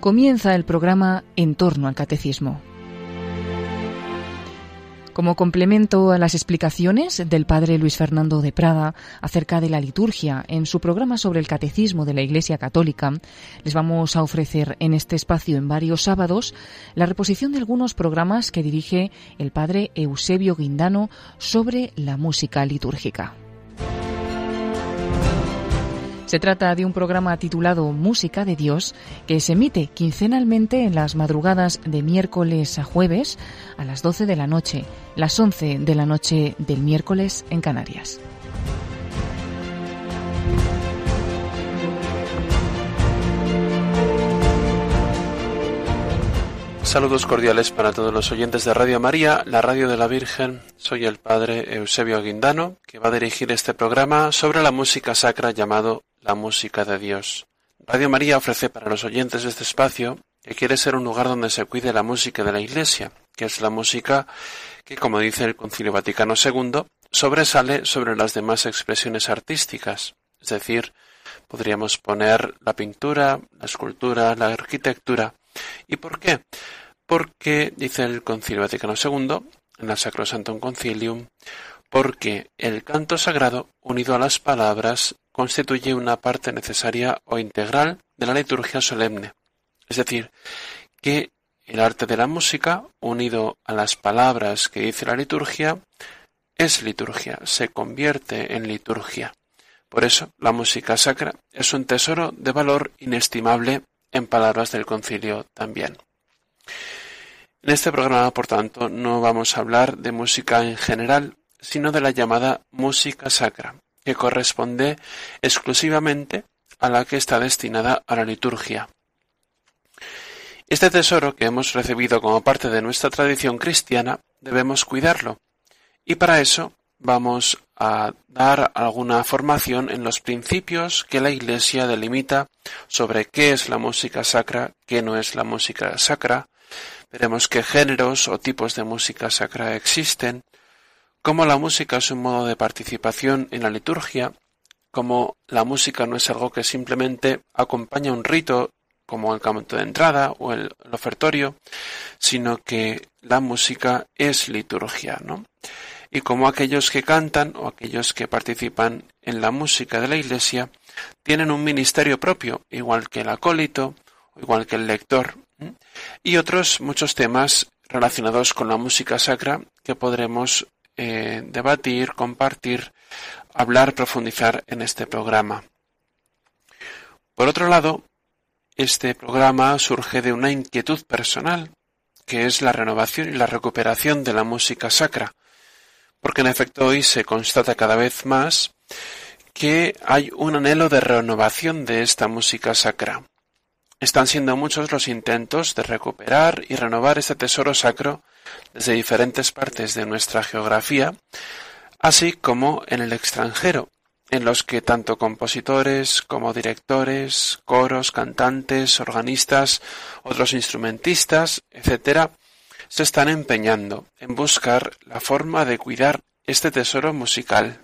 comienza el programa En torno al Catecismo. Como complemento a las explicaciones del padre Luis Fernando de Prada acerca de la liturgia en su programa sobre el catecismo de la Iglesia Católica, les vamos a ofrecer en este espacio en varios sábados la reposición de algunos programas que dirige el padre Eusebio Guindano sobre la música litúrgica. Se trata de un programa titulado Música de Dios que se emite quincenalmente en las madrugadas de miércoles a jueves a las 12 de la noche, las 11 de la noche del miércoles en Canarias. Saludos cordiales para todos los oyentes de Radio María, la radio de la Virgen. Soy el padre Eusebio Guindano, que va a dirigir este programa sobre la música sacra llamado la música de Dios. Radio María ofrece para los oyentes de este espacio que quiere ser un lugar donde se cuide la música de la Iglesia, que es la música que, como dice el Concilio Vaticano II, sobresale sobre las demás expresiones artísticas. Es decir, podríamos poner la pintura, la escultura, la arquitectura. ¿Y por qué? Porque, dice el Concilio Vaticano II, en la Sacrosantum Concilium, porque el canto sagrado, unido a las palabras, constituye una parte necesaria o integral de la liturgia solemne. Es decir, que el arte de la música, unido a las palabras que dice la liturgia, es liturgia, se convierte en liturgia. Por eso, la música sacra es un tesoro de valor inestimable en palabras del concilio también. En este programa, por tanto, no vamos a hablar de música en general, sino de la llamada música sacra, que corresponde exclusivamente a la que está destinada a la liturgia. Este tesoro que hemos recibido como parte de nuestra tradición cristiana debemos cuidarlo, y para eso vamos a dar alguna formación en los principios que la Iglesia delimita sobre qué es la música sacra, qué no es la música sacra, veremos qué géneros o tipos de música sacra existen, como la música es un modo de participación en la liturgia, como la música no es algo que simplemente acompaña un rito como el canto de entrada o el, ofertorio, sino que la música es liturgia, ¿no? Y como aquellos que cantan o aquellos que participan en la música de la Iglesia tienen un ministerio propio, igual que el acólito, igual que el lector, y otros muchos temas relacionados con la música sacra que podremos eh, debatir, compartir, hablar, profundizar en este programa. Por otro lado, este programa surge de una inquietud personal, que es la renovación y la recuperación de la música sacra, porque en efecto hoy se constata cada vez más que hay un anhelo de renovación de esta música sacra. Están siendo muchos los intentos de recuperar y renovar este tesoro sacro desde diferentes partes de nuestra geografía, así como en el extranjero, en los que tanto compositores como directores, coros, cantantes, organistas, otros instrumentistas, etc., se están empeñando en buscar la forma de cuidar este tesoro musical.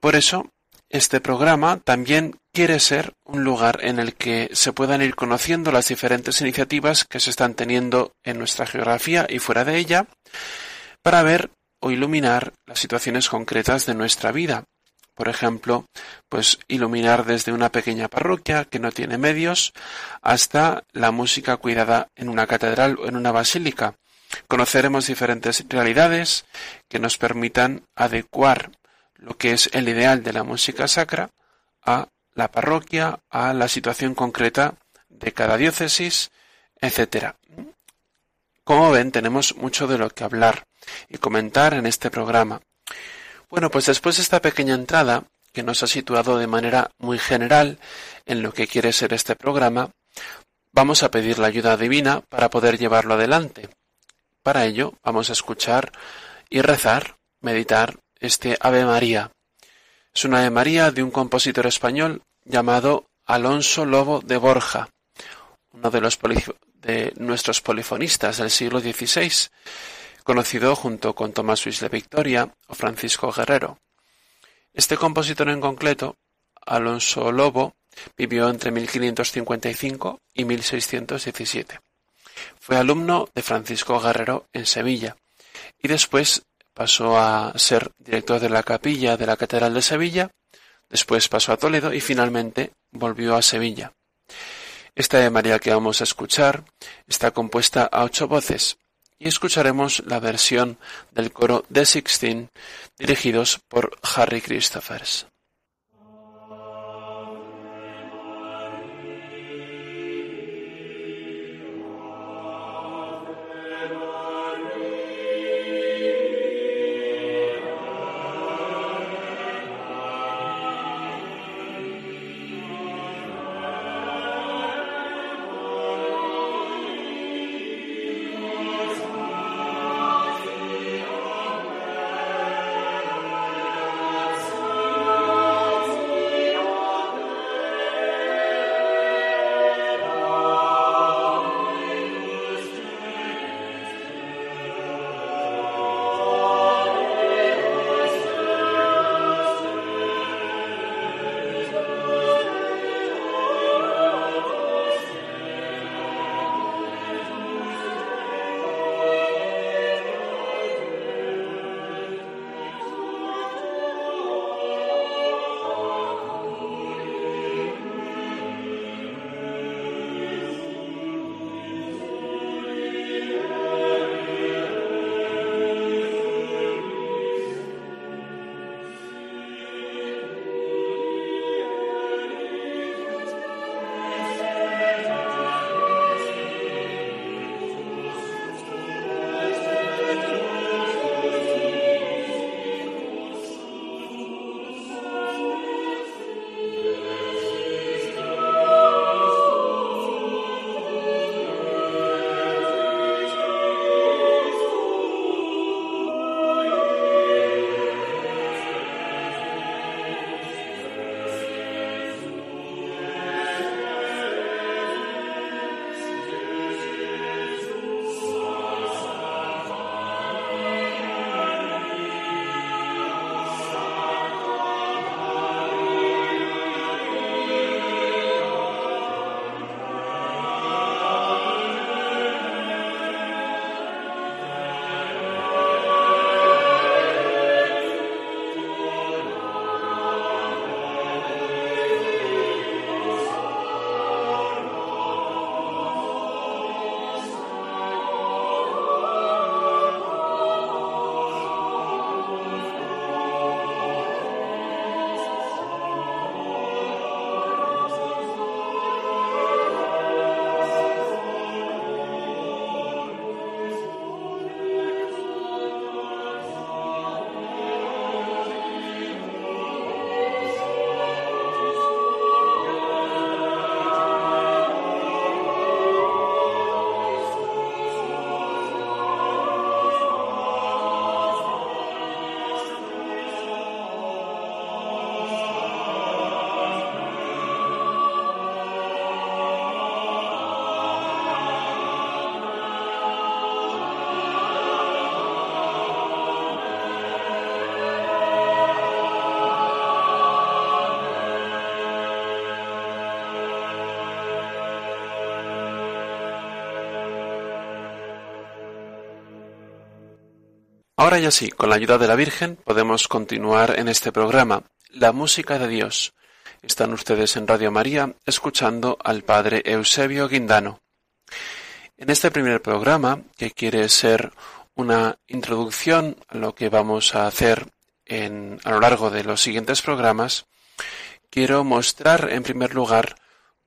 Por eso, este programa también quiere ser un lugar en el que se puedan ir conociendo las diferentes iniciativas que se están teniendo en nuestra geografía y fuera de ella, para ver o iluminar las situaciones concretas de nuestra vida. Por ejemplo, pues iluminar desde una pequeña parroquia que no tiene medios hasta la música cuidada en una catedral o en una basílica. Conoceremos diferentes realidades que nos permitan adecuar lo que es el ideal de la música sacra a la parroquia, a la situación concreta de cada diócesis, etc. Como ven, tenemos mucho de lo que hablar y comentar en este programa. Bueno, pues después de esta pequeña entrada, que nos ha situado de manera muy general en lo que quiere ser este programa, vamos a pedir la ayuda divina para poder llevarlo adelante. Para ello, vamos a escuchar y rezar, meditar este Ave María. Es una Ave María de un compositor español llamado Alonso Lobo de Borja, uno de, nuestros polifonistas del siglo XVI, conocido junto con Tomás Luis de Victoria o Francisco Guerrero. Este compositor en concreto, Alonso Lobo, Vivió entre 1555 y 1617. Fue alumno de Francisco Guerrero en Sevilla y después pasó a ser director de la capilla de la Catedral de Sevilla, después pasó a Toledo y finalmente volvió a Sevilla. Esta de María que vamos a escuchar está compuesta a ocho voces y escucharemos la versión del coro de Sixteen dirigidos por Harry Christophers. Ahora ya sí, con la ayuda de la Virgen podemos continuar en este programa, La música de Dios. Están ustedes en Radio María escuchando al Padre Eusebio Guindano. En este primer programa, que quiere ser una introducción a lo que vamos a hacer a lo largo de los siguientes programas, quiero mostrar en primer lugar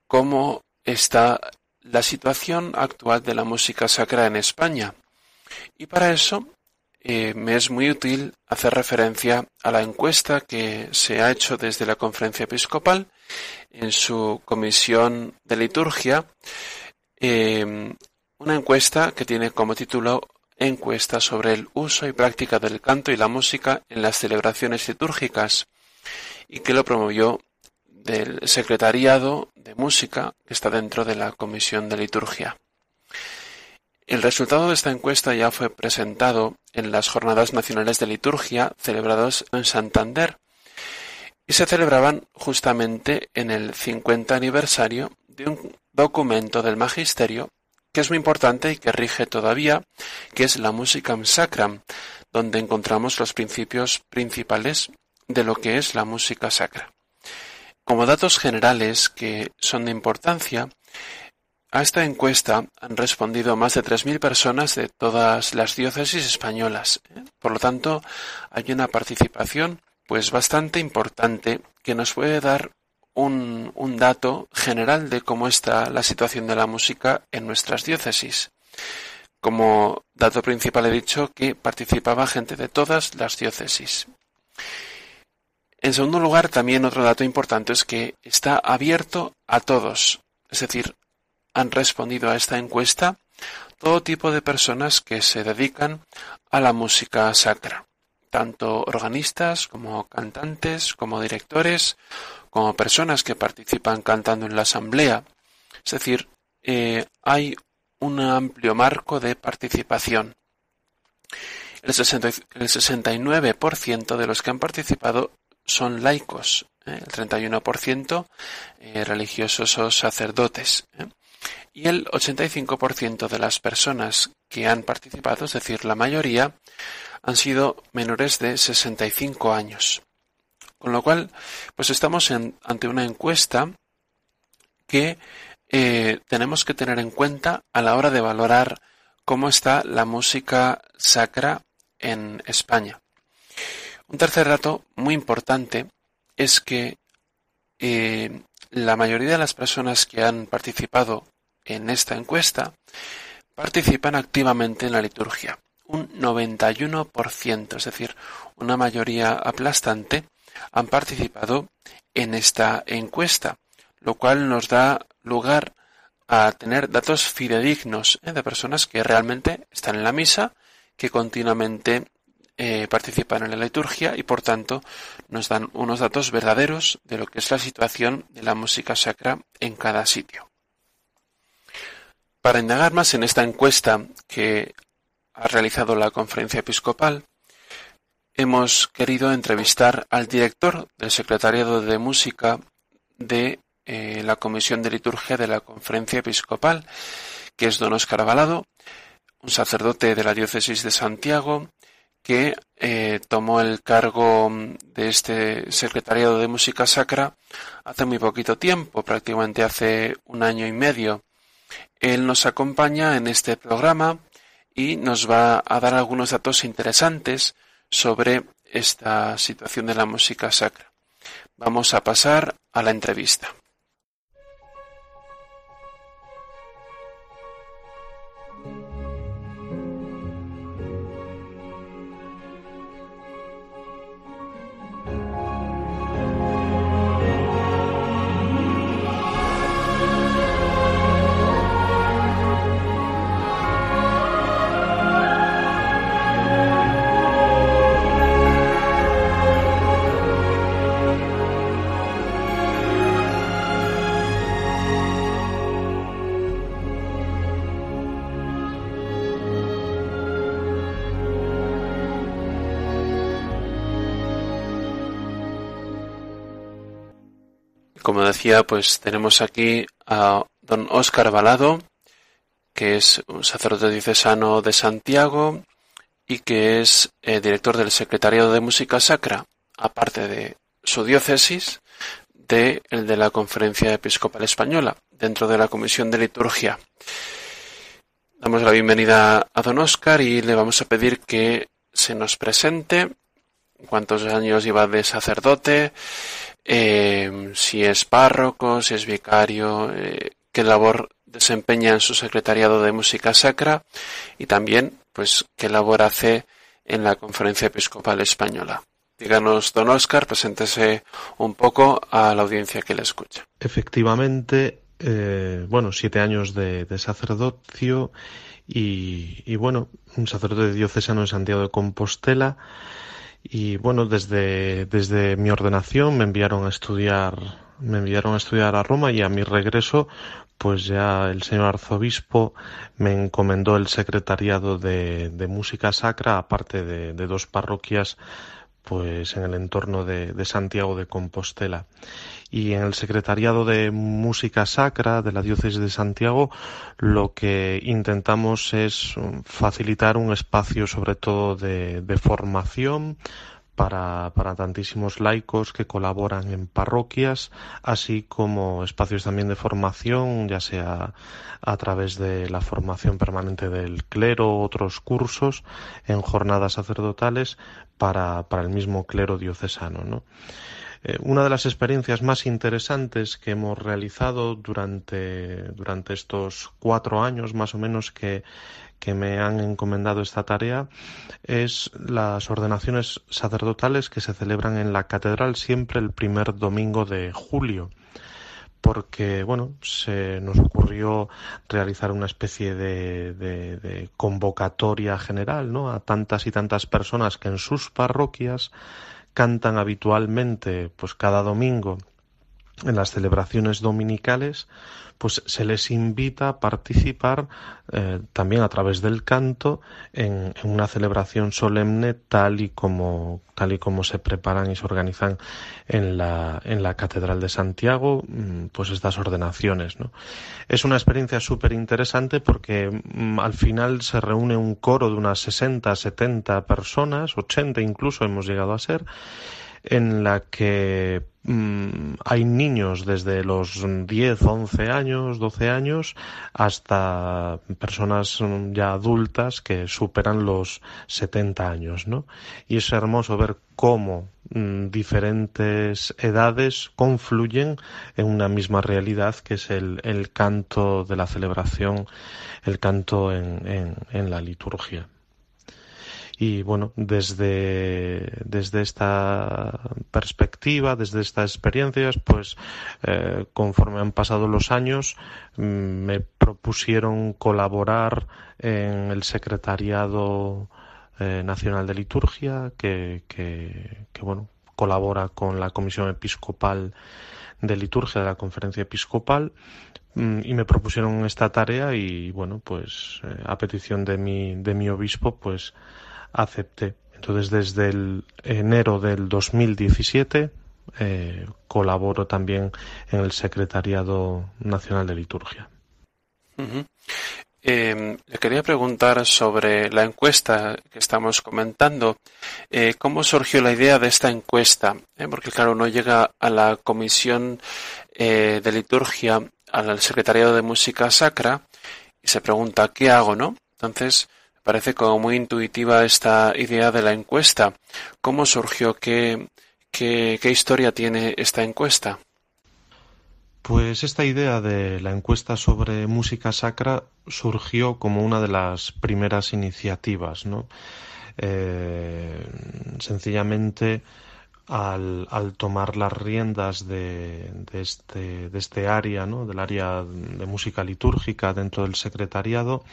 cómo está la situación actual de la música sacra en España. Y para eso eh, me es muy útil hacer referencia a la encuesta que se ha hecho desde la Conferencia Episcopal en su comisión de liturgia, em, una encuesta que tiene como título Encuesta sobre el uso y práctica del canto y la música en las celebraciones litúrgicas y que lo promovió del Secretariado de Música que está dentro de la Comisión de Liturgia. El resultado de esta encuesta ya fue presentado en las Jornadas Nacionales de Liturgia celebradas en Santander. y se celebraban justamente en el 50 aniversario de un documento del magisterio que es muy importante y que rige todavía, que es la Musicam Sacram, donde encontramos los principios principales de lo que es la música sacra. Como datos generales que son de importancia, a esta encuesta han respondido más de 3.000 personas de todas las diócesis españolas. ¿eh? Por lo tanto, hay una participación pues bastante importante que nos puede dar un, un, dato general de cómo está la situación de la música en nuestras diócesis. Como dato principal he dicho que participaba gente de todas las diócesis. En segundo lugar, también otro dato importante es que está abierto a todos, es decir, han respondido a esta encuesta todo tipo de personas que se dedican a la música sacra, tanto organistas como cantantes, como directores, como personas que participan cantando en la asamblea. Es decir, eh, hay un amplio marco de participación. El, 69% de los que han participado son laicos, ¿eh? el 31% eh, religiosos o sacerdotes. ¿eh? Y el 85% de las personas que han participado, es decir, la mayoría, han sido menores de 65 años. Con lo cual, pues estamos ante una encuesta que tenemos que tener en cuenta a la hora de valorar cómo está la música sacra en España. Un tercer dato muy importante es que eh, la mayoría de las personas que han participado en esta encuesta participan activamente en la liturgia. Un 91%, es decir, una mayoría aplastante, han participado en esta encuesta, lo cual nos da lugar a tener datos fidedignos ¿eh? de personas que realmente están en la misa, que continuamente eh, participan en la liturgia y por tanto nos dan unos datos verdaderos de lo que es la situación de la música sacra en cada sitio. Para indagar más en esta encuesta que ha realizado la conferencia episcopal, hemos querido entrevistar al director del Secretariado de Música de eh, la Comisión de Liturgia de la Conferencia Episcopal, que es don Oscar Avalado, un sacerdote de la Diócesis de Santiago, que eh, tomó el cargo de este secretariado de música sacra hace muy poquito tiempo, prácticamente hace un año y medio. Él nos acompaña en este programa y nos va a dar algunos datos interesantes sobre esta situación de la música sacra. Vamos a pasar a la entrevista. Como decía, pues tenemos aquí a don Óscar Balado, que es un sacerdote diocesano de Santiago y que es eh, director del Secretariado de Música Sacra, aparte de su diócesis, de el de la Conferencia Episcopal Española, dentro de la Comisión de Liturgia. Damos la bienvenida a don Óscar y le vamos a pedir que se nos presente cuántos años lleva de sacerdote, eh, si es párroco, si es vicario, eh, qué labor desempeña en su secretariado de música sacra y también, pues, qué labor hace en la Conferencia Episcopal Española. Díganos, don Oscar, preséntese un poco a la audiencia que le escucha. Efectivamente, eh, bueno, siete años de, sacerdocio y, y, bueno, un sacerdote diocesano en Santiago de Compostela y bueno, desde, desde mi ordenación me enviaron a estudiar, me enviaron a estudiar a Roma y a mi regreso, pues ya el señor arzobispo me encomendó el secretariado de, de música sacra, aparte de, de dos parroquias pues en el entorno de, Santiago de Compostela. Y en el secretariado de música sacra de la diócesis de Santiago lo que intentamos es facilitar un espacio sobre todo de, de formación para, para, tantísimos laicos que colaboran en parroquias, así como espacios también de formación, ya sea a través de la formación permanente del clero, otros cursos en jornadas sacerdotales para, para el mismo clero diocesano. ¿no? Eh, una de las experiencias más interesantes que hemos realizado durante, durante estos cuatro años más o menos que, que me han encomendado esta tarea es las ordenaciones sacerdotales que se celebran en la catedral siempre el primer domingo de julio porque bueno se nos ocurrió realizar una especie de, convocatoria general ¿no? a tantas y tantas personas que en sus parroquias cantan habitualmente, pues cada domingo en las celebraciones dominicales, pues se les invita a participar eh, también a través del canto en, una celebración solemne tal y como tal y como se preparan y se organizan en la, en la Catedral de Santiago, mm, pues estas ordenaciones. ¿no? Es una experiencia súper interesante porque mm, al final se reúne un coro de unas 60, 70 personas, 80 incluso hemos llegado a ser, en la que Mm, hay niños desde los 10, 11 años, 12 años, hasta personas mm, ya adultas que superan los 70 años, ¿no? Y es hermoso ver cómo mm, diferentes edades confluyen en una misma realidad que es el, el canto de la celebración, el canto en, en, en la liturgia. Y bueno, desde, desde esta perspectiva, desde estas experiencias, pues eh, conforme han pasado los años, mm, me propusieron colaborar en el secretariado eh, nacional de liturgia, que, que, que bueno, colabora con la Comisión Episcopal de Liturgia de la Conferencia Episcopal mm, y me propusieron esta tarea y bueno pues eh, a petición de mi de mi obispo pues acepté. Entonces, desde el enero del 2017 eh, colaboro también en el Secretariado Nacional de Liturgia. eh, le quería preguntar sobre la encuesta que estamos comentando. Eh, ¿Cómo surgió la idea de esta encuesta? Eh, porque, claro, uno llega a la Comisión eh, de Liturgia, al Secretariado de Música Sacra, y se pregunta, ¿qué hago, no? Entonces, Parece como muy intuitiva esta idea de la encuesta. ¿Cómo surgió? ¿Qué, qué, historia tiene esta encuesta? Pues esta idea de la encuesta sobre música sacra surgió como una de las primeras iniciativas, ¿no? Eh, sencillamente al, tomar las riendas de, este, de este área, ¿no? del área de música litúrgica dentro del secretariado,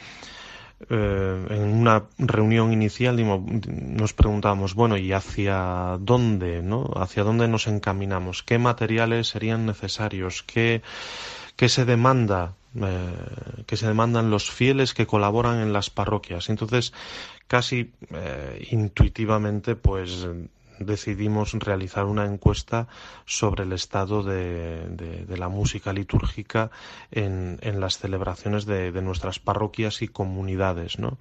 eh, en una reunión inicial nos preguntábamos, bueno, ¿y hacia dónde, no? ¿Hacia dónde nos encaminamos? ¿Qué materiales serían necesarios? ¿Qué, qué se demanda? Eh, que se demandan los fieles que colaboran en las parroquias. Entonces, casi eh, intuitivamente, pues decidimos realizar una encuesta sobre el estado de, de, la música litúrgica en, en las celebraciones de, de, nuestras parroquias y comunidades, ¿no?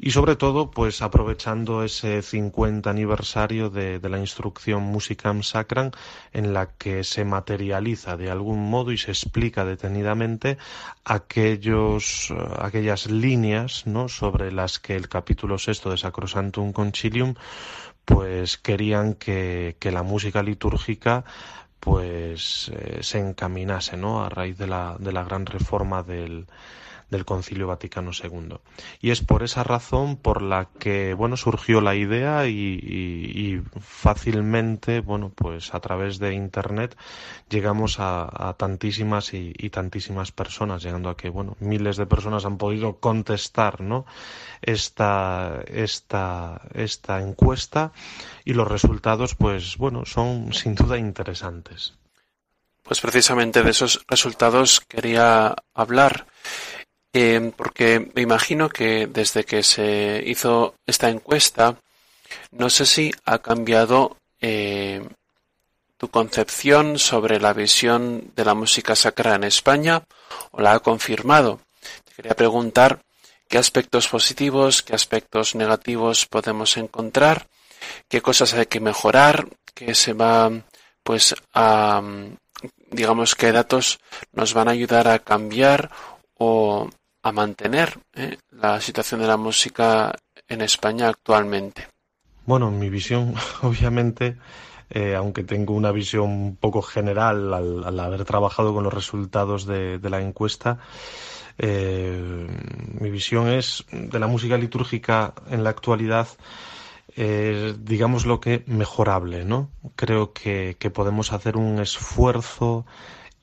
Y sobre todo, pues aprovechando ese 50 aniversario de, la instrucción Musicam Sacram, en la que se materializa de algún modo y se explica detenidamente aquellos, aquellas líneas, ¿no? Sobre las que el capítulo sexto de Sacrosantum Concilium pues querían que, que la música litúrgica pues eh, se encaminase ¿no? a raíz de la, de la gran reforma del, del Concilio Vaticano II. Y es por esa razón por la que, bueno, surgió la idea y, fácilmente, bueno, pues a través de Internet llegamos a, a tantísimas y, y, tantísimas personas, llegando a que, bueno, miles de personas han podido contestar, ¿no? Esta, esta, esta encuesta y los resultados, pues, bueno, son sin duda interesantes. Pues precisamente de esos resultados quería hablar. Eh, porque me imagino que desde que se hizo esta encuesta, No sé si ha cambiado eh, tu concepción sobre la visión de la música sacra en España o la ha confirmado. Te quería preguntar qué aspectos positivos, qué aspectos negativos podemos encontrar, qué cosas hay que mejorar, qué se va pues a digamos qué datos nos van a ayudar a cambiar o a mantener eh, la situación de la música en España actualmente. Bueno, mi visión, obviamente, eh, aunque tengo una visión un poco general al, haber trabajado con los resultados de, la encuesta, eh, mi visión es de la música litúrgica en la actualidad, digamos lo que mejorable, ¿no? Creo que, podemos hacer un esfuerzo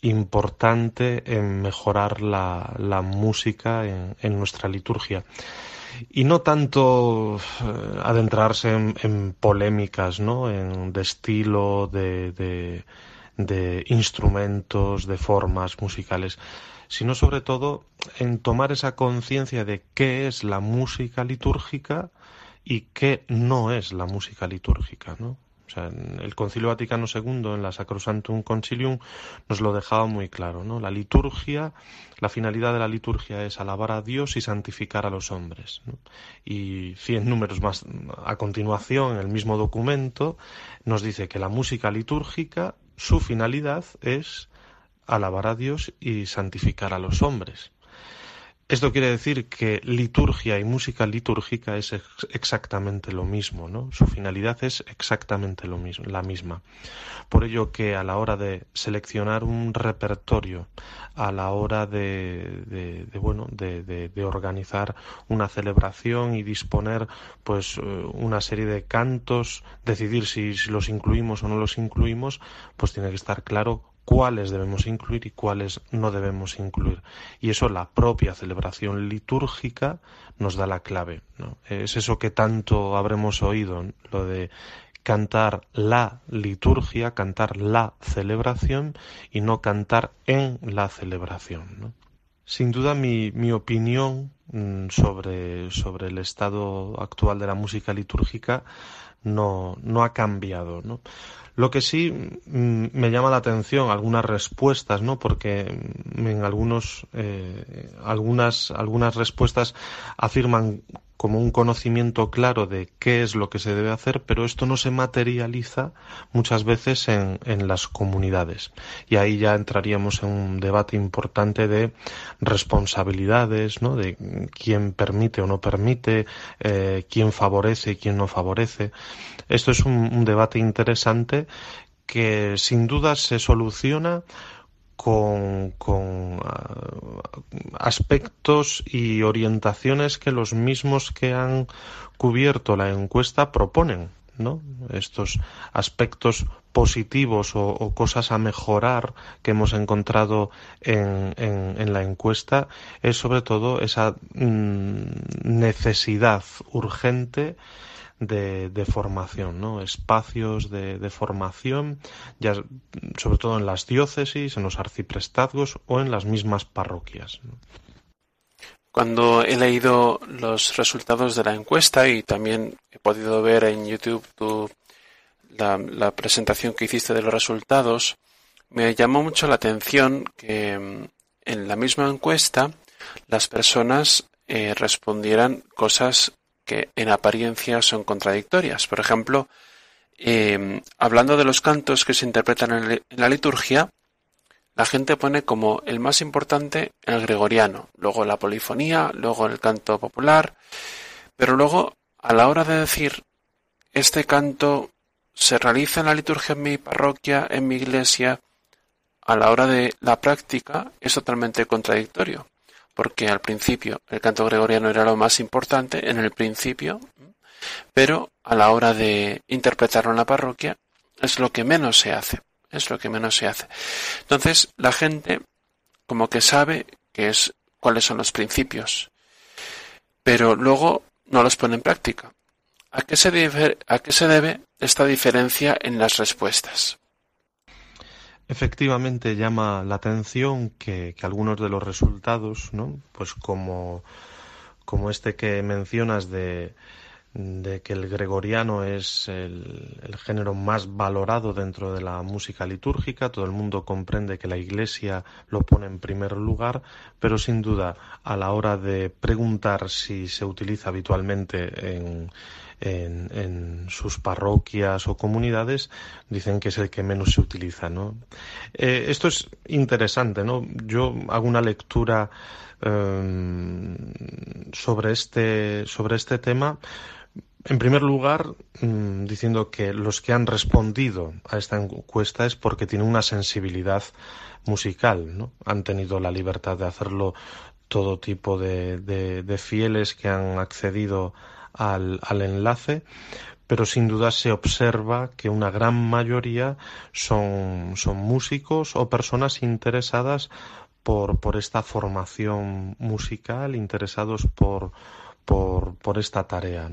importante en mejorar la, música en nuestra liturgia y no tanto eh, adentrarse en, polémicas, ¿no? En, de estilo, de, de, de instrumentos, de formas musicales, sino sobre todo en tomar esa conciencia de qué es la música litúrgica y qué no es la música litúrgica, ¿no? O sea, el Concilio Vaticano II, en la Sacrosantum Concilium, nos lo dejaba muy claro, ¿no? La liturgia, la finalidad de la liturgia es alabar a Dios y santificar a los hombres. Y cien números más a continuación, en el mismo documento, nos dice que la música litúrgica, su finalidad es alabar a Dios y santificar a los hombres. Esto quiere decir que liturgia y música litúrgica es exactamente lo mismo, ¿no? Su finalidad es exactamente lo mismo, la misma. Por ello que a la hora de seleccionar un repertorio, a la hora de, bueno, de, organizar una celebración y disponer, pues, eh, una serie de cantos, decidir si los incluimos o no los incluimos, pues tiene que estar claro cuáles debemos incluir y cuáles no debemos incluir. Y eso la propia celebración litúrgica nos da la clave. Es eso que tanto habremos oído, lo de cantar la liturgia, cantar la celebración y no cantar en la celebración. Sin duda mi, mi opinión mm, sobre, sobre el estado actual de la música litúrgica no, no ha cambiado. ¿no? Lo que sí mm, me llama la atención algunas respuestas, ¿no? Porque en algunos, eh, algunas, algunas respuestas afirman como un conocimiento claro de qué es lo que se debe hacer, pero esto no se materializa muchas veces en, en las comunidades. Y ahí ya entraríamos en un debate importante de responsabilidades, ¿no? de quién permite o no permite, eh, quién favorece y quién no favorece. Esto es un, un debate interesante que sin duda se soluciona con, con ah, aspectos y orientaciones que los mismos que han cubierto la encuesta proponen. ¿no? Estos aspectos positivos o, cosas a mejorar que hemos encontrado en, en, la encuesta es sobre todo esa mm, necesidad urgente de, formación, ¿no? Espacios de, formación, ya sobre todo en las diócesis, en los arciprestazgos o en las mismas parroquias. Cuando he leído los resultados de la encuesta y también he podido ver en YouTube la, la presentación que hiciste de los resultados, me llamó mucho la atención que mm, en la misma encuesta las personas eh, respondieran cosas que en apariencia son contradictorias. Por ejemplo, em, hablando de los cantos que se interpretan en, la liturgia, la gente pone como el más importante el gregoriano, luego la polifonía, luego el canto popular, pero luego a la hora de decir este canto se realiza en la liturgia en mi parroquia, en mi iglesia, a la hora de la práctica es totalmente contradictorio porque al principio el canto gregoriano era lo más importante en el principio, pero a la hora de interpretarlo en la parroquia es lo que menos se hace, es lo que menos se hace. Entonces la gente como que sabe es cuáles son los principios, pero luego no los pone en práctica. ¿A qué se debe, a qué se debe esta diferencia en las respuestas? Efectivamente llama la atención que, algunos de los resultados, ¿no? Pues como, como este que mencionas de, de que el gregoriano es el, género más valorado dentro de la música litúrgica, todo el mundo comprende que la Iglesia lo pone en primer lugar, pero sin duda a la hora de preguntar si se utiliza habitualmente en, en, sus parroquias o comunidades, dicen que es el que menos se utiliza. ¿no? Eh, esto es interesante, ¿no? Yo hago una lectura eh, sobre, este, sobre este tema en primer lugar, mm, diciendo que los que han respondido a esta encuesta es porque tienen una sensibilidad musical, ¿no? Han tenido la libertad de hacerlo todo tipo de, fieles que han accedido al, enlace, pero sin duda se observa que una gran mayoría son, son músicos o personas interesadas por, por esta formación musical, interesados por, por, esta tarea.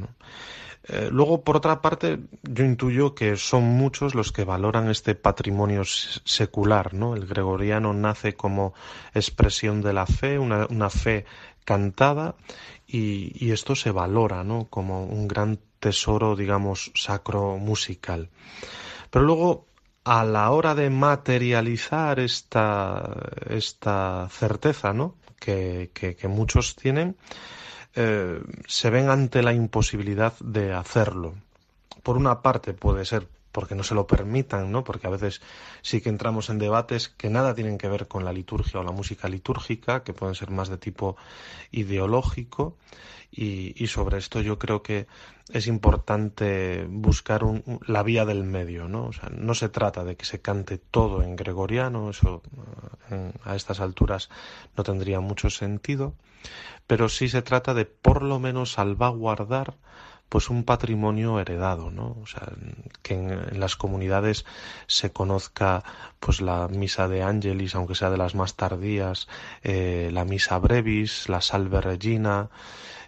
Eh, luego, por otra parte, yo intuyo que son muchos los que valoran este patrimonio secular. ¿no? El gregoriano nace como expresión de la fe, una, fe cantada, y, esto se valora ¿no? como un gran tesoro, digamos, sacro musical. Pero luego, a la hora de materializar esta, esta certeza ¿no? que, que muchos tienen, eh, se ven ante la imposibilidad de hacerlo. Por una parte puede ser porque no se lo permitan, ¿no? Porque a veces sí que entramos en debates que nada tienen que ver con la liturgia o la música litúrgica, que pueden ser más de tipo ideológico, y, sobre esto yo creo que es importante buscar la vía del medio, ¿no? O sea, no se trata de que se cante todo en gregoriano, eso eh, a estas alturas no tendría mucho sentido, pero sí se trata de por lo menos salvaguardar pues un patrimonio heredado, ¿no? O sea, que en, las comunidades se conozca pues la misa de Angelis, aunque sea de las más tardías, eh, la misa brevis, la salve regina,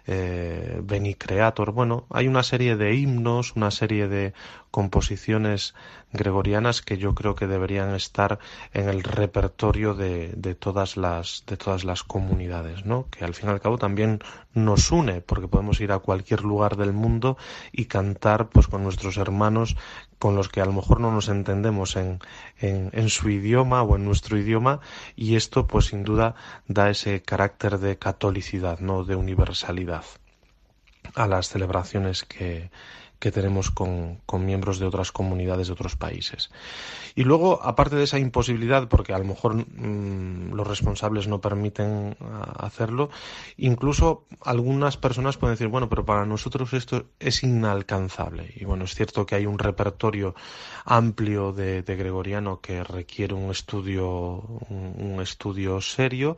eh, Beni Creator. Bueno, hay una serie de himnos, una serie de composiciones gregorianas que yo creo que deberían estar en el repertorio de, de, todas las de todas las comunidades, ¿no? Que al fin y al cabo también nos une, porque podemos ir a cualquier lugar del mundo y cantar pues con nuestros hermanos con los que a lo mejor no nos entendemos en, en, en, su idioma o en nuestro idioma y esto pues sin duda da ese carácter de catolicidad, no de universalidad a las celebraciones que, que tenemos con, con, miembros de otras comunidades de otros países. Y luego, aparte de esa imposibilidad, porque a lo mejor mm, los responsables no permiten ah, hacerlo, incluso algunas personas pueden decir, bueno, pero para nosotros esto es inalcanzable. Y bueno, es cierto que hay un repertorio amplio de, gregoriano que requiere un estudio, un, estudio serio,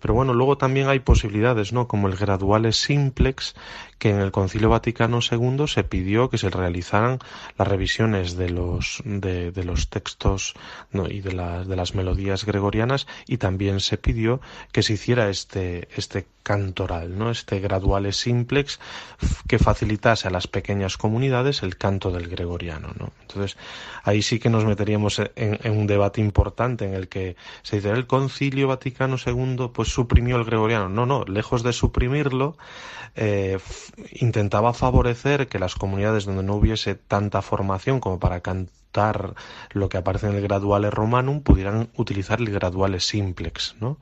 pero bueno, luego también hay posibilidades, ¿no? Como el graduale simplex, que en el Concilio Vaticano II se pidió que se realizaran las revisiones de los, de, los textos y de, de las melodías gregorianas y también se pidió que se hiciera este, este cantoral, ¿no? este graduale simplex que facilitase a las pequeñas comunidades el canto del gregoriano. ¿no? Entonces, ahí sí que nos meteríamos en, en, un debate importante en el que se dice el Concilio Vaticano II pues suprimió el gregoriano. No, no, lejos de suprimirlo, eh, intentaba favorecer que las comunidades donde no hubiese tanta formación como para cantar lo que aparece en el Graduale Romanum pudieran utilizar el Graduale Simplex, ¿no?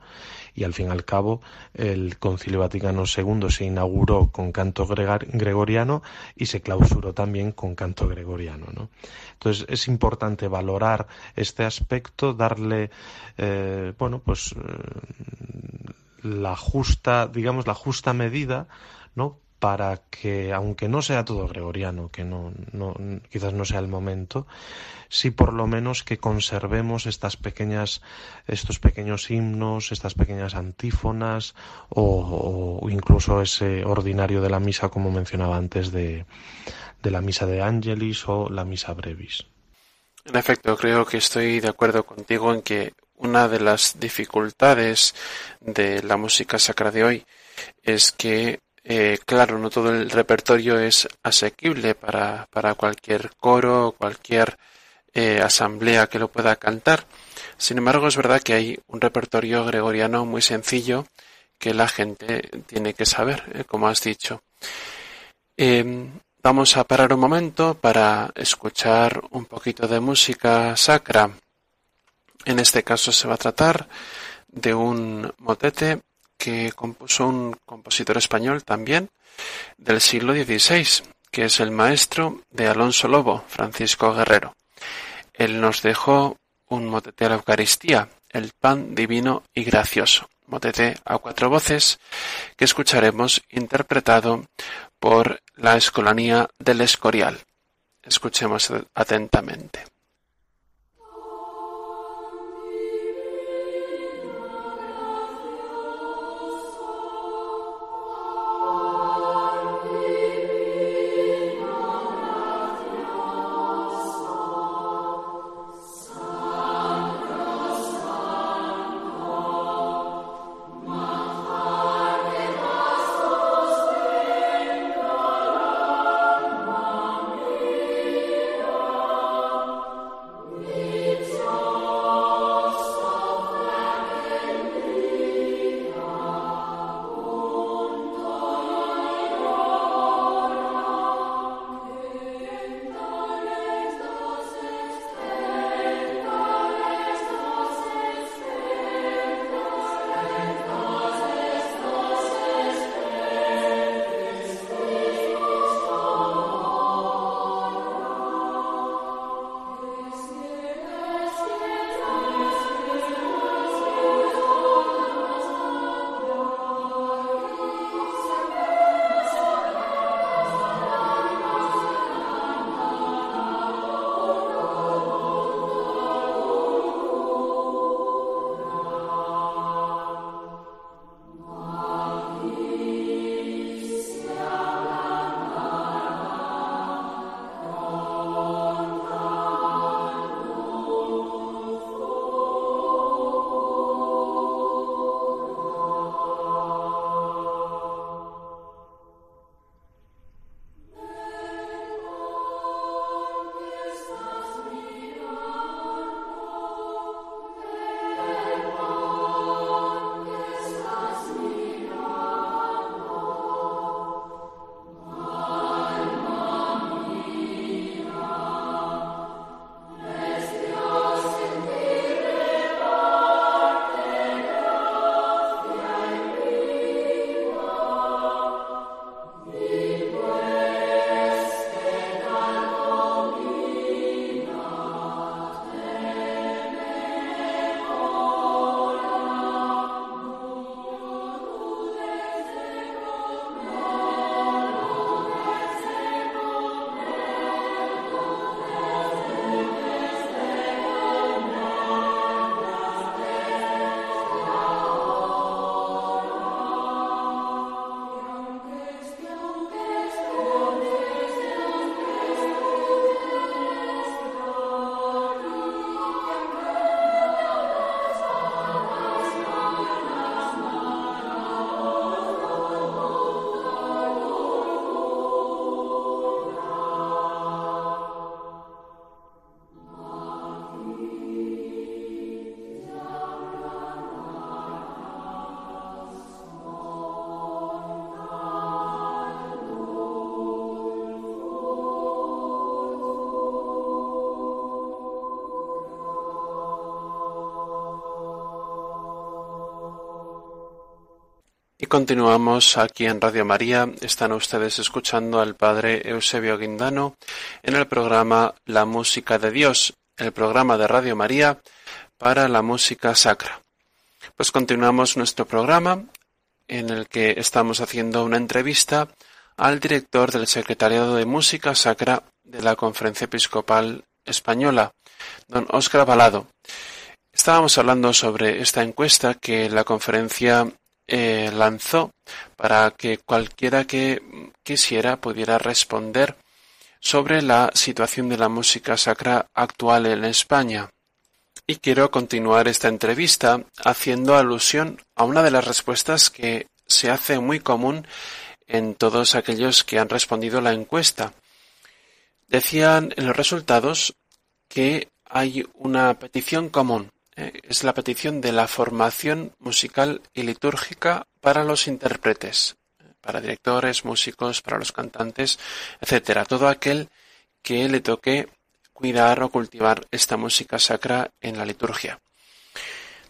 Y al fin y al cabo el Concilio Vaticano II se inauguró con canto gregoriano y se clausuró también con canto gregoriano, ¿no? Entonces es importante valorar este aspecto, darle, eh, bueno, pues eh, la justa, digamos, la justa medida ¿no? Para que, aunque no sea todo gregoriano, que no, no, quizás no sea el momento, sí por lo menos que conservemos estas pequeñas, estos pequeños himnos, estas pequeñas antífonas, o, incluso ese ordinario de la misa, como mencionaba antes, de, de la misa de Angelis o la misa brevis. En efecto, creo que estoy de acuerdo contigo en que una de las dificultades de la música sacra de hoy es que eh, claro, no todo el repertorio es asequible para, para cualquier coro o cualquier eh, asamblea que lo pueda cantar. Sin embargo, es verdad que hay un repertorio gregoriano muy sencillo que la gente tiene que saber, eh, como has dicho. Vamos a parar un momento para escuchar un poquito de música sacra. En este caso se va a tratar de un motete que compuso un compositor español también del siglo XVI, que es el maestro de Alonso Lobo, Francisco Guerrero. Él nos dejó un motete a la Eucaristía, el pan divino y gracioso, motete a cuatro voces que escucharemos interpretado por la Escolanía del Escorial. Escuchemos atentamente. Continuamos aquí en Radio María. Están ustedes escuchando al Padre Eusebio Guindano en el programa La Música de Dios, el programa de Radio María para la música sacra. Pues continuamos nuestro programa en el que estamos haciendo una entrevista al director del Secretariado de Música Sacra de la Conferencia Episcopal Española, don Óscar Balado. Estábamos hablando sobre esta encuesta que la conferencia eh, lanzó para que cualquiera que quisiera pudiera responder sobre la situación de la música sacra actual en España. Y quiero continuar esta entrevista haciendo alusión a una de las respuestas que se hace muy común en todos aquellos que han respondido la encuesta. Decían en los resultados que hay una petición común es la petición de la formación musical y litúrgica para los intérpretes, para directores, músicos, para los cantantes, etcétera. Todo aquel que le toque cuidar o cultivar esta música sacra en la liturgia.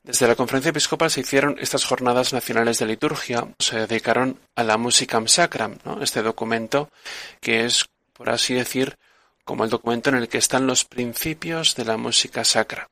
Desde la conferencia episcopal se hicieron estas jornadas nacionales de liturgia, se dedicaron a la música sacram, este documento que es, por así decir, como el documento en el que están los principios de la música sacra.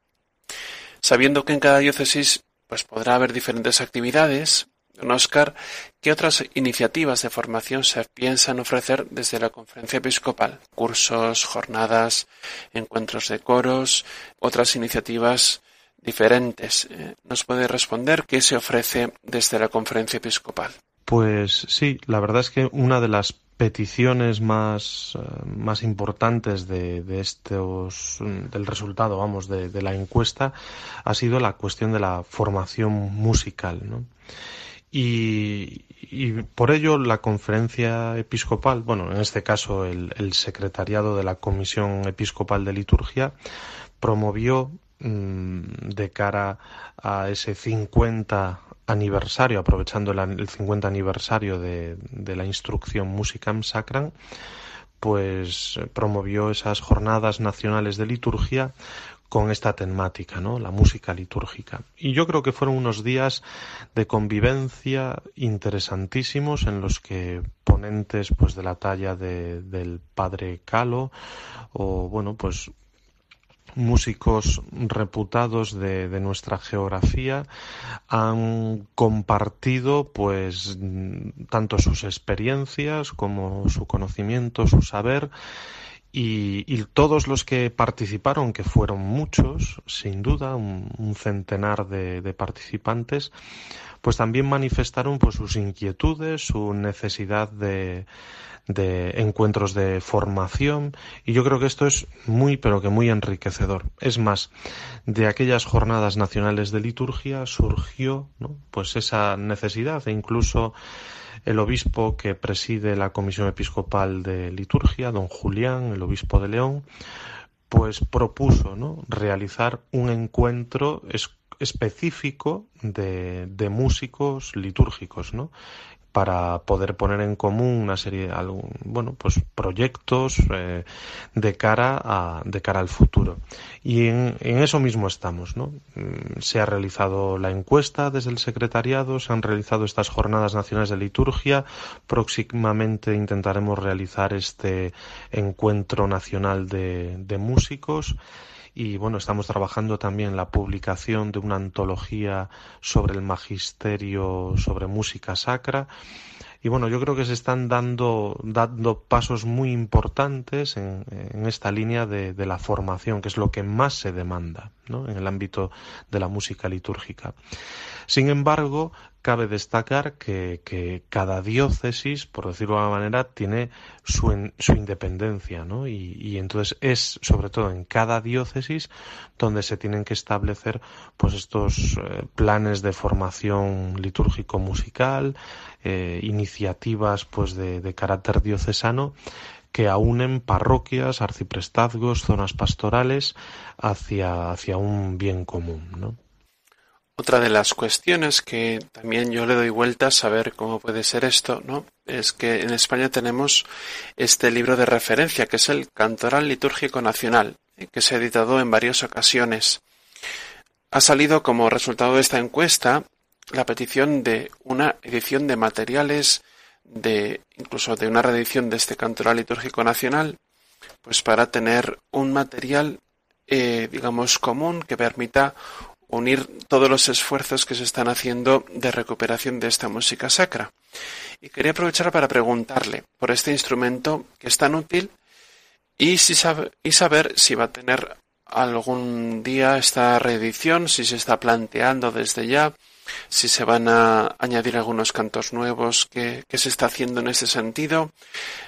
Sabiendo que en cada diócesis pues podrá haber diferentes actividades, don Oscar, ¿qué otras iniciativas de formación se piensan ofrecer desde la conferencia episcopal? Cursos, jornadas, encuentros de coros, otras iniciativas diferentes. Eh, ¿Nos puede responder qué se ofrece desde la conferencia episcopal? Pues sí, la verdad es que una de las peticiones más, eh, más importantes de, estos, del resultado, vamos, de, la encuesta ha sido la cuestión de la formación musical, ¿no? Y, por ello la conferencia episcopal, bueno, en este caso el, el secretariado de la Comisión Episcopal de Liturgia, promovió mm, de cara a ese 50 aniversario, aprovechando el 50 aniversario de, la instrucción Musicam Sacram, pues promovió esas jornadas nacionales de liturgia con esta temática, ¿no? La música litúrgica. Y yo creo que fueron unos días de convivencia interesantísimos en los que ponentes pues de la talla de, del padre Calo o bueno pues músicos reputados de, nuestra geografía han compartido pues tanto sus experiencias como su conocimiento, su saber y, todos los que participaron, que fueron muchos, sin duda, un, centenar de, de, participantes, pues también manifestaron pues sus inquietudes, su necesidad de, de encuentros de formación y yo creo que esto es muy pero que muy enriquecedor. Es más, de aquellas jornadas nacionales de liturgia surgió ¿no? pues esa necesidad e incluso el obispo que preside la Comisión Episcopal de Liturgia, don Julián, el obispo de León, pues propuso ¿no? realizar un encuentro específico de, de músicos litúrgicos, ¿no? para poder poner en común una serie de bueno pues proyectos eh, de cara a de cara al futuro. Y en, en, eso mismo estamos no mm, se ha realizado la encuesta desde el secretariado se han realizado estas jornadas nacionales de liturgia. Próximamente intentaremos realizar este encuentro nacional de, de músicos y bueno, estamos trabajando también en la publicación de una antología sobre el magisterio sobre música sacra. Y bueno, yo creo que se están dando, dando pasos muy importantes en, esta línea de, de, la formación, que es lo que más se demanda ¿no? en el ámbito de la música litúrgica. Sin embargo, cabe destacar que, cada diócesis, por decirlo de alguna manera, tiene su, independencia, ¿no? Y, entonces es, sobre todo, en cada diócesis donde se tienen que establecer, pues, estos eh, planes de formación litúrgico-musical, eh, iniciativas, pues, de, carácter diocesano que aúnen parroquias, arciprestazgos, zonas pastorales hacia, hacia un bien común, ¿no? Otra de las cuestiones que también yo le doy vueltas a ver cómo puede ser esto, ¿no? Es que en España tenemos este libro de referencia, que es el Cantoral Litúrgico Nacional, eh, que se ha editado en varias ocasiones. Ha salido como resultado de esta encuesta la petición de una edición de materiales, de incluso de una reedición de este Cantoral Litúrgico Nacional, pues para tener un material, eh, digamos, común que permita unir todos los esfuerzos que se están haciendo de recuperación de esta música sacra. Y quería aprovechar para preguntarle por este instrumento que es tan útil y, si y saber si va a tener algún día esta reedición, si se está planteando desde ya, si se van a añadir algunos cantos nuevos que, se está haciendo en ese sentido.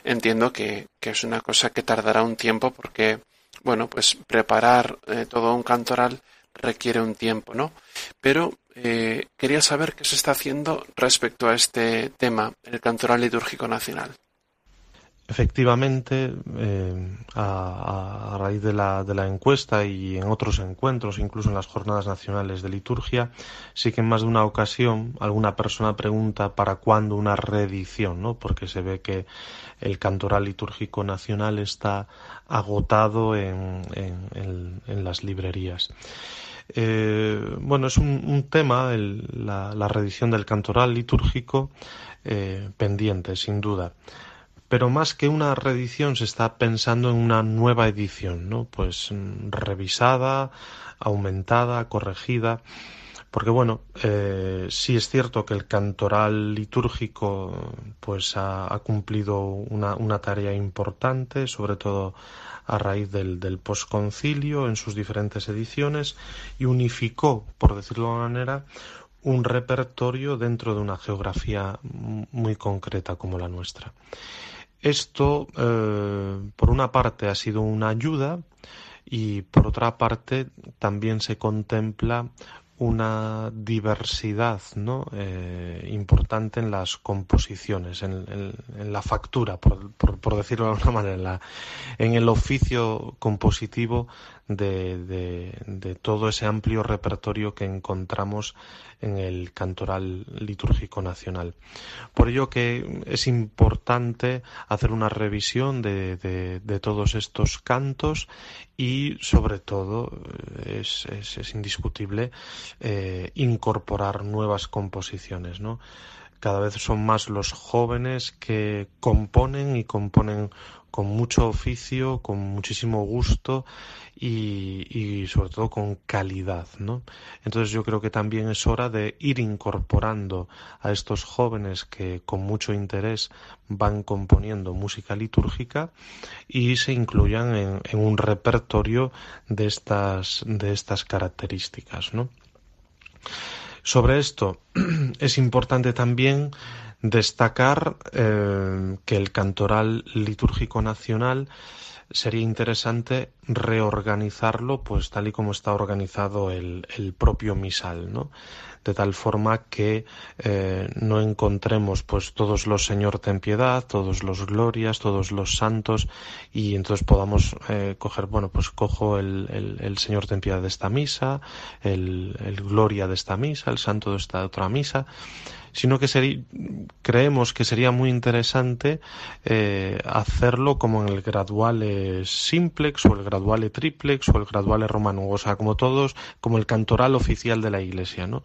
Entiendo que, es una cosa que tardará un tiempo porque, bueno, pues preparar eh, todo un cantoral requiere un tiempo, ¿no? Pero eh, quería saber qué se está haciendo respecto a este tema, el cantoral litúrgico nacional. Efectivamente, eh, a, raíz de la, de la, encuesta y en otros encuentros, incluso en las jornadas nacionales de liturgia, sí que en más de una ocasión alguna persona pregunta para cuándo una reedición, ¿no? Porque se ve que el cantoral litúrgico nacional está agotado en, las librerías. Eh, bueno, es un, tema, la, la, reedición del cantoral litúrgico, eh, pendiente, sin duda pero más que una reedición se está pensando en una nueva edición, ¿no? Pues mm, revisada, aumentada, corregida, porque bueno, eh, sí es cierto que el cantoral litúrgico pues ha, cumplido una, tarea importante, sobre todo a raíz del, del posconcilio en sus diferentes ediciones y unificó, por decirlo de alguna manera, un repertorio dentro de una geografía muy concreta como la nuestra. Esto, eh, por una parte, ha sido una ayuda y por otra parte también se contempla una diversidad ¿no? Eh, importante en las composiciones, en, la factura, por, por, decirlo de alguna manera, en, el oficio compositivo de, de, todo ese amplio repertorio que encontramos en el cantoral litúrgico nacional. Por ello que es importante hacer una revisión de, de todos estos cantos y sobre todo es, es, indiscutible eh, incorporar nuevas composiciones, ¿no? Cada vez son más los jóvenes que componen y componen con mucho oficio, con muchísimo gusto y, sobre todo con calidad, ¿no? Entonces yo creo que también es hora de ir incorporando a estos jóvenes que con mucho interés van componiendo música litúrgica y se incluyan en, en un repertorio de estas, de estas características, ¿no? Sobre esto es importante también destacar eh, que el cantoral litúrgico nacional sería interesante reorganizarlo pues tal y como está organizado el, el propio misal, ¿no? de tal forma que eh, no encontremos pues todos los Señor ten piedad, todos los glorias, todos los santos y entonces podamos eh, coger, bueno, pues cojo el, el, Señor ten piedad de esta misa, el, el gloria de esta misa, el santo de esta otra misa sino que creemos que sería muy interesante eh, hacerlo como en el graduale simplex o el graduale triplex o el graduale romano, o sea, como todos, como el cantoral oficial de la Iglesia, ¿no?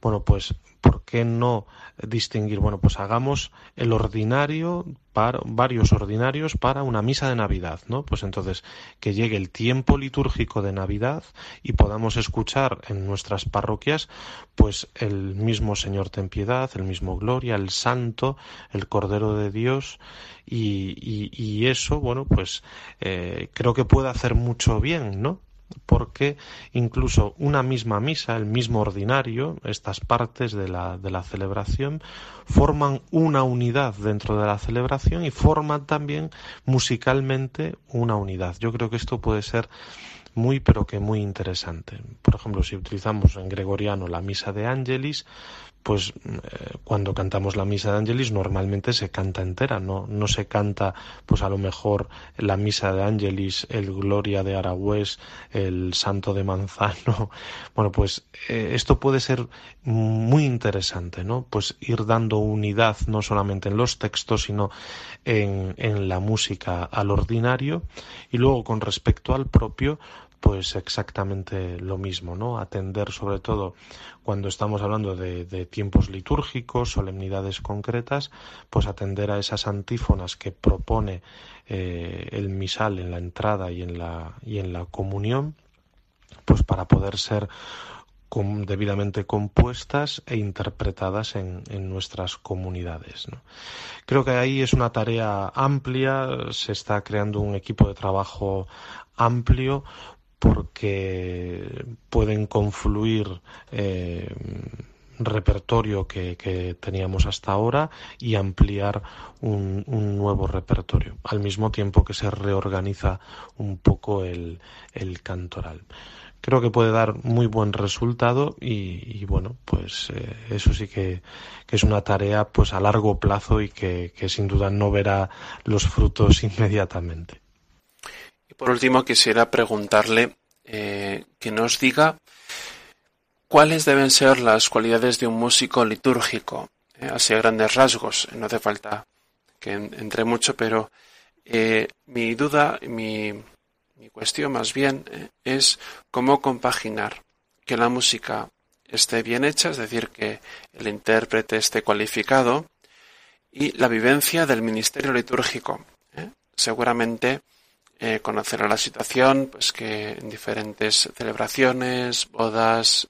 Bueno, pues, ¿por qué no distinguir? Bueno, pues hagamos el ordinario, para, varios ordinarios para una misa de Navidad, ¿no? Pues entonces, que llegue el tiempo litúrgico de Navidad y podamos escuchar en nuestras parroquias, pues el mismo Señor ten piedad, el mismo Gloria, el Santo, el Cordero de Dios, y, y, eso, bueno, pues eh, creo que puede hacer mucho bien, ¿no? Porque incluso una misma misa, el mismo ordinario, estas partes de la, de la celebración, forman una unidad dentro de la celebración y forman también musicalmente una unidad. Yo creo que esto puede ser muy pero que muy interesante. Por ejemplo, si utilizamos en gregoriano la misa de Angelis, pues eh, cuando cantamos la misa de Angelis normalmente se canta entera, no, no se canta pues a lo mejor la misa de Angelis, el Gloria de Aragüés, el Santo de Manzano. Bueno, pues eh, esto puede ser muy interesante, ¿no? Pues ir dando unidad no solamente en los textos, sino en, en la música al ordinario y luego con respecto al propio, pues exactamente lo mismo, ¿no? Atender sobre todo cuando estamos hablando de, tiempos litúrgicos, solemnidades concretas, pues atender a esas antífonas que propone eh, el misal en la entrada y en la, y en la comunión, pues para poder ser debidamente compuestas e interpretadas en, en nuestras comunidades. ¿no? Creo que ahí es una tarea amplia, se está creando un equipo de trabajo amplio porque pueden confluir eh, repertorio que, teníamos hasta ahora y ampliar un, nuevo repertorio, al mismo tiempo que se reorganiza un poco el, el cantoral. creo que puede dar muy buen resultado y, bueno, pues eh, eso sí que, es una tarea pues a largo plazo y que, sin duda no verá los frutos inmediatamente. Por último quisiera preguntarle eh, que nos diga cuáles deben ser las cualidades de un músico litúrgico, eh, así a grandes rasgos, no hace falta que entre mucho, pero mi duda, mi, cuestión más bien eh, es cómo compaginar que la música esté bien hecha, es decir, que el intérprete esté cualificado, y la vivencia del ministerio litúrgico. ¿eh? Seguramente eh, conocerá la situación, pues que en diferentes celebraciones, bodas,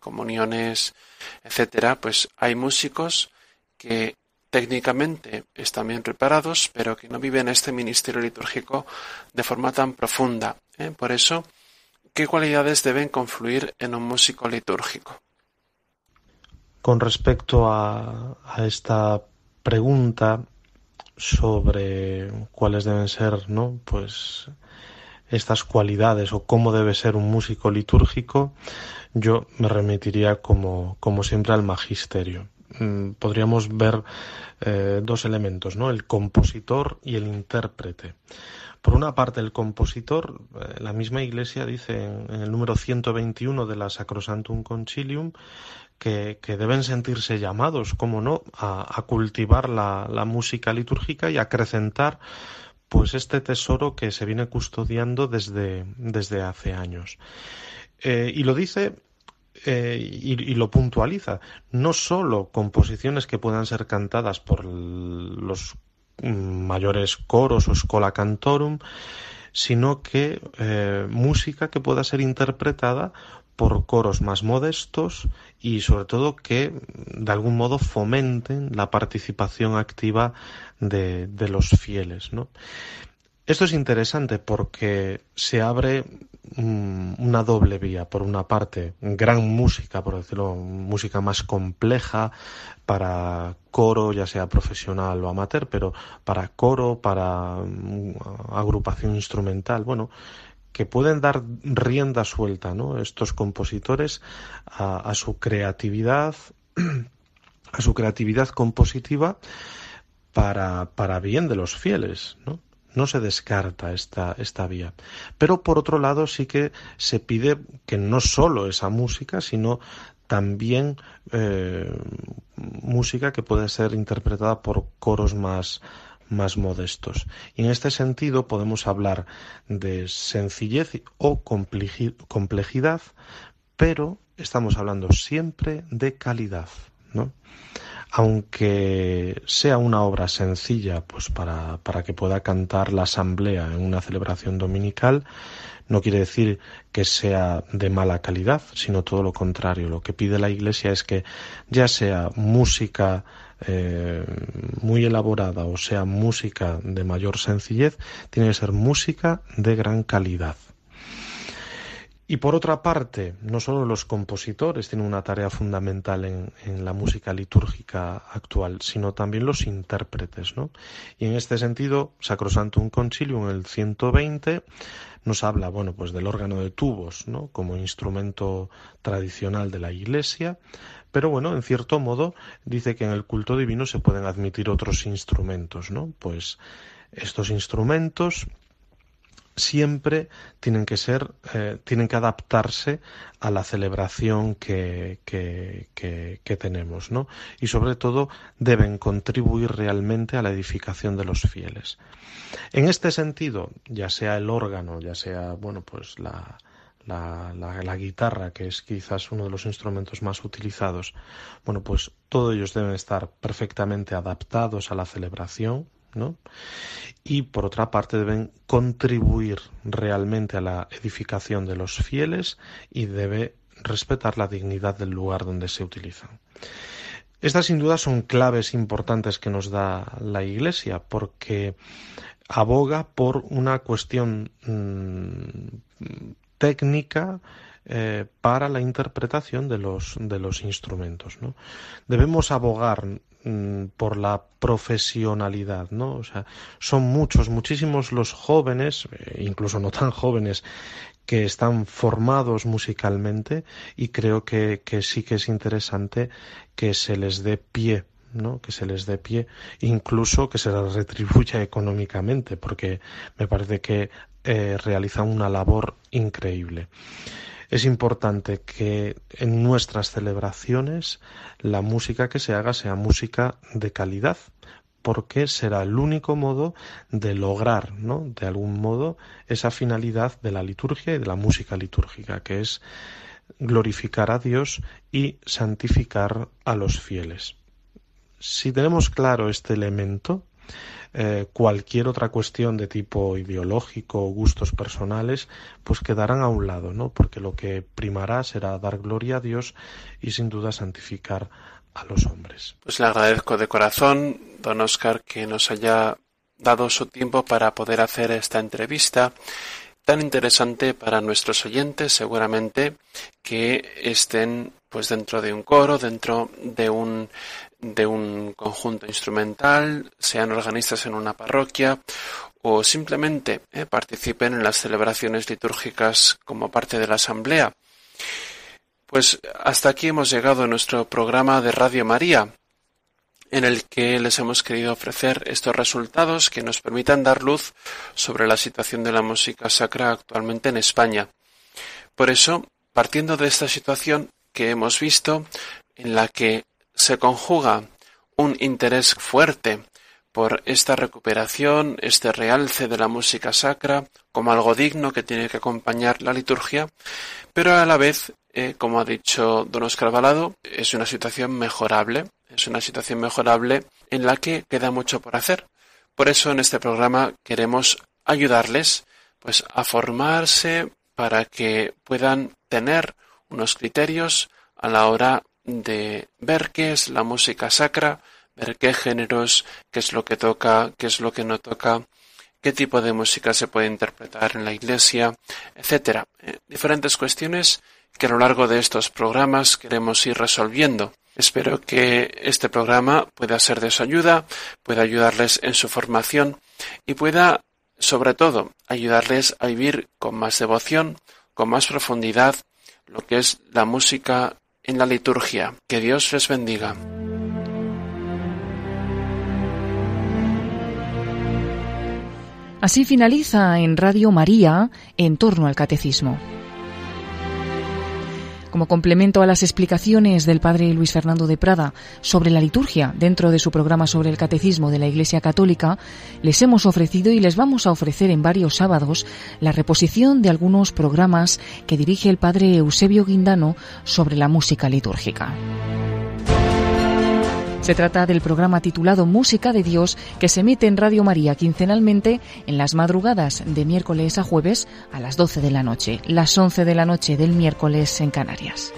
comuniones, etcétera, pues hay músicos que técnicamente están bien preparados, pero que no viven este ministerio litúrgico de forma tan profunda. ¿eh? Por eso, ¿qué cualidades deben confluir en un músico litúrgico? Con respecto a, esta pregunta sobre cuáles deben ser, ¿no? Pues estas cualidades o cómo debe ser un músico litúrgico, yo me remitiría como, como siempre al magisterio. Mm, podríamos ver eh, dos elementos, ¿no? El compositor y el intérprete. Por una parte, el compositor, eh, la misma Iglesia dice en, el número 121 de la Sacrosantum Concilium que, deben sentirse llamados, como no, a, cultivar la, música litúrgica y acrecentar pues este tesoro que se viene custodiando desde, desde hace años. Eh, y lo dice eh, y, lo puntualiza. No solo composiciones que puedan ser cantadas por los mayores coros o scola cantorum, sino que eh, música que pueda ser interpretada por coros más modestos y sobre todo que de algún modo fomenten la participación activa de, de los fieles. ¿no? Esto es interesante porque se abre mm, una doble vía. Por una parte, gran música, por decirlo, música más compleja para coro, ya sea profesional o amateur, pero para coro, para mm, agrupación instrumental, bueno, que pueden dar rienda suelta, ¿no? Estos compositores a, su creatividad, a su creatividad compositiva para, para bien de los fieles, ¿no? no se descarta esta, esta vía. Pero por otro lado sí que se pide que no solo esa música, sino también eh, música que puede ser interpretada por coros más, más modestos. Y en este sentido podemos hablar de sencillez o complejidad, pero estamos hablando siempre de calidad, ¿no? aunque sea una obra sencilla, pues para, para que pueda cantar la asamblea en una celebración dominical, no quiere decir que sea de mala calidad, sino todo lo contrario. Lo que pide la Iglesia es que ya sea música eh, muy elaborada o sea música de mayor sencillez, tiene que ser música de gran calidad. Y por otra parte, no solo los compositores tienen una tarea fundamental en, la música litúrgica actual, sino también los intérpretes, ¿no? Y en este sentido, Sacrosantum Concilium, en el 120, nos habla, bueno, pues del órgano de tubos, ¿no? Como instrumento tradicional de la Iglesia, pero bueno, en cierto modo, dice que en el culto divino se pueden admitir otros instrumentos, ¿no? Pues estos instrumentos siempre tienen que ser, eh, tienen que adaptarse a la celebración que, que, que, tenemos, ¿no? Y sobre todo deben contribuir realmente a la edificación de los fieles. En este sentido, ya sea el órgano, ya sea, bueno, pues la, la, la, guitarra, que es quizás uno de los instrumentos más utilizados, bueno, pues todos ellos deben estar perfectamente adaptados a la celebración, y por otra parte deben contribuir realmente a la edificación de los fieles y debe respetar la dignidad del lugar donde se utilizan. Estas sin duda son claves importantes que nos da la Iglesia porque aboga por una cuestión mm, técnica eh, para la interpretación de los, de los instrumentos. ¿no? Debemos abogar mm, por la profesionalidad, ¿no? O sea, son muchos, muchísimos los jóvenes, eh, incluso no tan jóvenes, que están formados musicalmente y creo que, que sí que es interesante que se les dé pie ¿no? que se les dé pie, incluso que se les retribuya económicamente, porque me parece que eh, realizan una labor increíble. Es importante que en nuestras celebraciones la música que se haga sea música de calidad, porque será el único modo de lograr, ¿no? De algún modo, esa finalidad de la liturgia y de la música litúrgica, que es glorificar a Dios y santificar a los fieles. Si tenemos claro este elemento, eh, cualquier otra cuestión de tipo ideológico o gustos personales, pues quedarán a un lado, ¿no? Porque lo que primará será dar gloria a Dios y sin duda santificar a los hombres. Pues le agradezco de corazón, don Oscar, que nos haya dado su tiempo para poder hacer esta entrevista tan interesante para nuestros oyentes, seguramente que estén pues dentro de un coro, dentro de un de un conjunto instrumental, sean organistas en una parroquia o simplemente eh, participen en las celebraciones litúrgicas como parte de la asamblea. Pues hasta aquí hemos llegado a nuestro programa de Radio María, en el que les hemos querido ofrecer estos resultados que nos permitan dar luz sobre la situación de la música sacra actualmente en España. Por eso, partiendo de esta situación que hemos visto, en la que se conjuga un interés fuerte por esta recuperación, este realce de la música sacra, como algo digno que tiene que acompañar la liturgia, pero a la vez, eh, como ha dicho don Oscar Balado, es una situación mejorable, es una situación mejorable en la que queda mucho por hacer. Por eso en este programa queremos ayudarles pues a formarse para que puedan tener unos criterios a la hora de ver qué es la música sacra, ver qué géneros, qué es lo que toca, qué es lo que no toca, qué tipo de música se puede interpretar en la iglesia, etcétera. Eh, diferentes cuestiones que a lo largo de estos programas queremos ir resolviendo. Espero que este programa pueda ser de su ayuda, pueda ayudarles en su formación y pueda, sobre todo, ayudarles a vivir con más devoción, con más profundidad, lo que es la música en la liturgia. Que Dios les bendiga. Así finaliza en Radio María en torno al catecismo. Como complemento a las explicaciones del padre Luis Fernando de Prada sobre la liturgia dentro de su programa sobre el catecismo de la Iglesia Católica, les hemos ofrecido y les vamos a ofrecer en varios sábados la reposición de algunos programas que dirige el padre Eusebio Guindano sobre la música litúrgica. Se trata del programa titulado Música de Dios que se emite en Radio María quincenalmente en las madrugadas de miércoles a jueves a las 12 de la noche, las 11 de la noche del miércoles en Canarias.